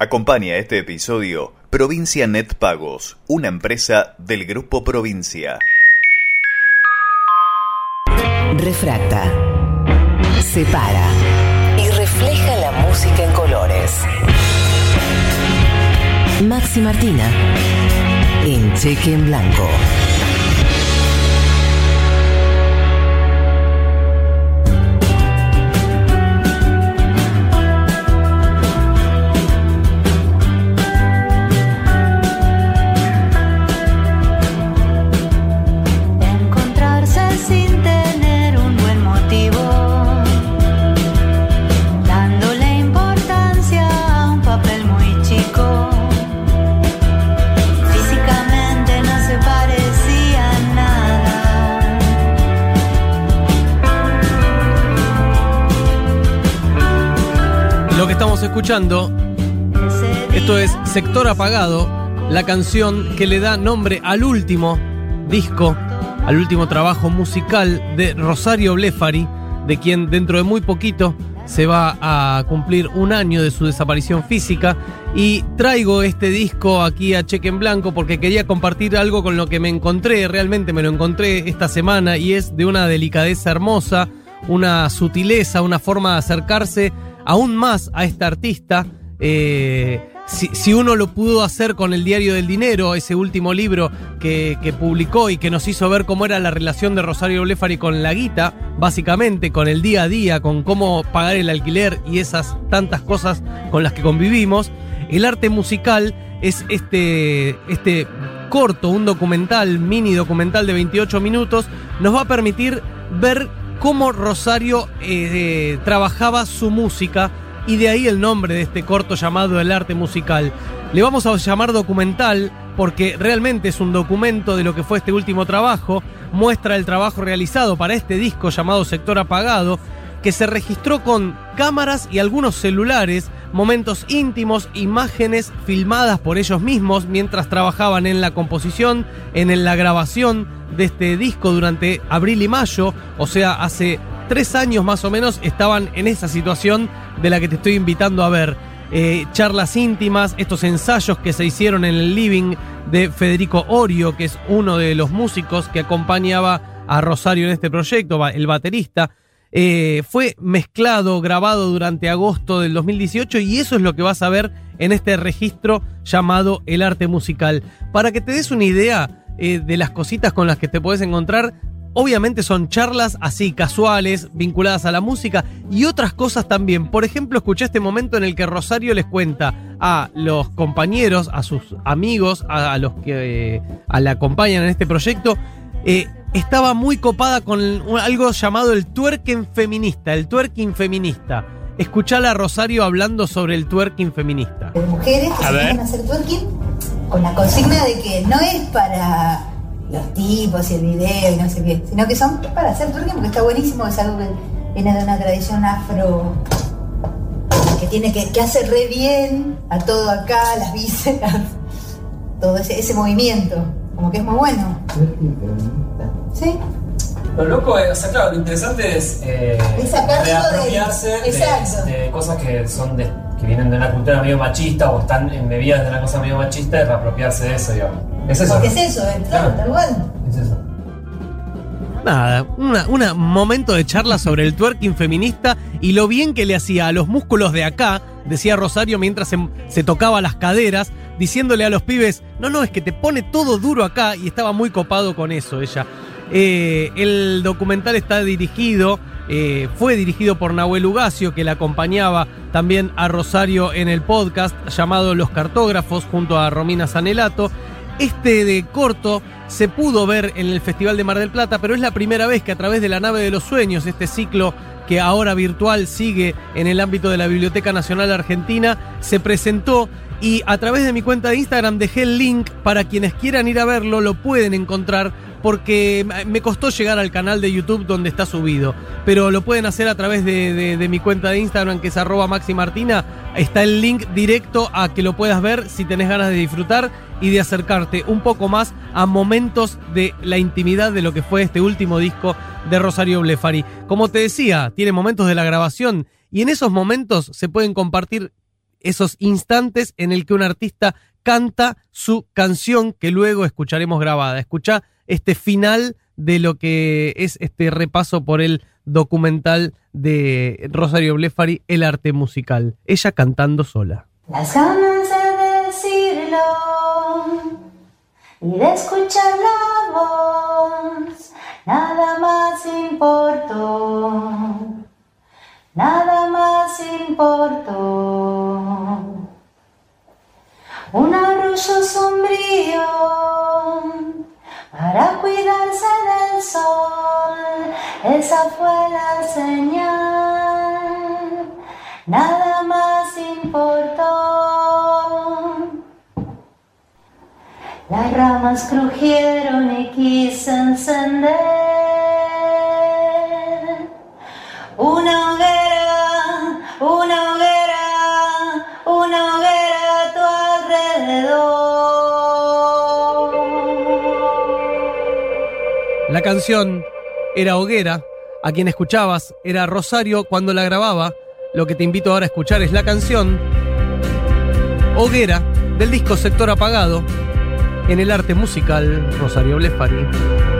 Acompaña este episodio Provincia Net Pagos, una empresa del Grupo Provincia. Refracta, separa y refleja la música en colores. Maxi Martina, en cheque en blanco. Lo que estamos escuchando, esto es Sector Apagado, la canción que le da nombre al último disco, al último trabajo musical de Rosario Blefari, de quien dentro de muy poquito se va a cumplir un año de su desaparición física. Y traigo este disco aquí a Cheque en Blanco porque quería compartir algo con lo que me encontré, realmente me lo encontré esta semana y es de una delicadeza hermosa, una sutileza, una forma de acercarse aún más a esta artista. Eh, si, si uno lo pudo hacer con el Diario del Dinero, ese último libro que, que publicó y que nos hizo ver cómo era la relación de Rosario Blefari con la guita, básicamente con el día a día, con cómo pagar el alquiler y esas tantas cosas con las que convivimos, el arte musical es este, este corto, un documental, mini documental de 28 minutos, nos va a permitir ver cómo Rosario eh, trabajaba su música y de ahí el nombre de este corto llamado El arte musical. Le vamos a llamar documental porque realmente es un documento de lo que fue este último trabajo, muestra el trabajo realizado para este disco llamado Sector Apagado, que se registró con cámaras y algunos celulares, momentos íntimos, imágenes filmadas por ellos mismos mientras trabajaban en la composición, en la grabación de este disco durante abril y mayo, o sea, hace tres años más o menos estaban en esa situación de la que te estoy invitando a ver. Eh, charlas íntimas, estos ensayos que se hicieron en el living de Federico Orio, que es uno de los músicos que acompañaba a Rosario en este proyecto, el baterista. Eh, fue mezclado, grabado durante agosto del 2018 y eso es lo que vas a ver en este registro llamado El Arte Musical. Para que te des una idea eh, de las cositas con las que te puedes encontrar, obviamente son charlas así casuales, vinculadas a la música y otras cosas también. Por ejemplo, escuché este momento en el que Rosario les cuenta a los compañeros, a sus amigos, a, los que eh, la acompañan en este proyecto, eh, estaba muy copada con algo llamado el twerking feminista, el twerking feminista. Escuchala a Rosario hablando sobre el twerking feminista. de mujeres que A se ver. hacer twerking con la consigna de que no es para los tipos y el video y no sé qué, sino que son para hacer twerking porque está buenísimo, es algo que viene de una tradición afro que tiene que, que hace re bien a todo acá, las vísceras, todo ese, ese movimiento, como que es muy bueno. ¿Sí? Lo loco es, o sea, claro, lo interesante es eh, Es de- de, de cosas que son de, que vienen de una cultura medio machista o están embebidas de una cosa medio machista y reapropiarse de eso, digamos. Es eso. Porque es eso, eh, claro, tal cual. Es eso. Nada, un momento de charla sobre el twerking feminista y lo bien que le hacía a los músculos de acá, decía Rosario mientras se, se tocaba las caderas, diciéndole a los pibes, no, no, es que te pone todo duro acá y estaba muy copado con eso ella. Eh, el documental está dirigido, eh, fue dirigido por Nahuel Ugacio, que le acompañaba también a Rosario en el podcast llamado Los Cartógrafos junto a Romina Sanelato. Este de corto se pudo ver en el Festival de Mar del Plata, pero es la primera vez que a través de la nave de los sueños, este ciclo que ahora virtual sigue en el ámbito de la Biblioteca Nacional Argentina, se presentó y a través de mi cuenta de Instagram dejé el link para quienes quieran ir a verlo, lo pueden encontrar porque me costó llegar al canal de YouTube donde está subido. Pero lo pueden hacer a través de, mi cuenta de Instagram, que es arroba maximartina. Está el link directo a que lo puedas ver si tenés ganas de disfrutar y de acercarte un poco más a momentos de la intimidad de lo que fue este último disco de Rosario Blefari. Como te decía, tiene momentos de la grabación y en esos momentos se pueden compartir esos instantes en el que un artista canta su canción que luego escucharemos grabada. Escucha este final de lo que es este repaso por el documental de Rosario Blefari, El arte musical. Ella cantando sola. Las ganas de decirlo y de escuchar la voz, nada más importó, nada más importó. Un arrullo sombrío para cuidarse del sol, esa fue la señal, nada más importó. Las ramas crujieron y quise encender La canción era Hoguera, a quien escuchabas era Rosario cuando la grababa. Lo que te invito ahora a escuchar es la canción Hoguera del disco Sector Apagado en el arte musical Rosario Blefari.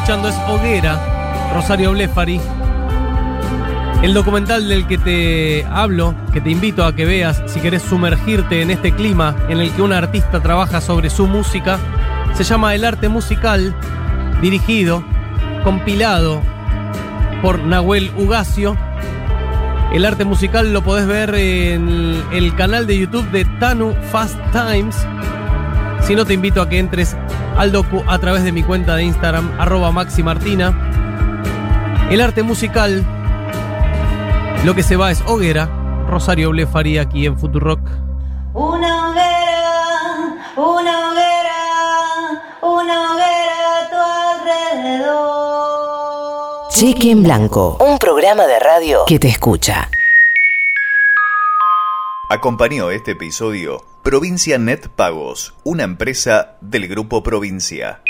Escuchando es Hoguera, Rosario Blefari. El documental del que te hablo, que te invito a que veas si querés sumergirte en este clima en el que un artista trabaja sobre su música, se llama El arte musical, dirigido, compilado por Nahuel Ugacio. El arte musical lo podés ver en el canal de YouTube de Tanu Fast Times. Si no, te invito a que entres al docu a través de mi cuenta de Instagram, arroba Maxi Martina. El arte musical, lo que se va es hoguera. Rosario Blefaría aquí en Futurock. Una hoguera, una hoguera, una hoguera a tu alrededor. Cheque en Blanco, un programa de radio que te escucha. Acompañó este episodio Provincia Net Pagos, una empresa del Grupo Provincia.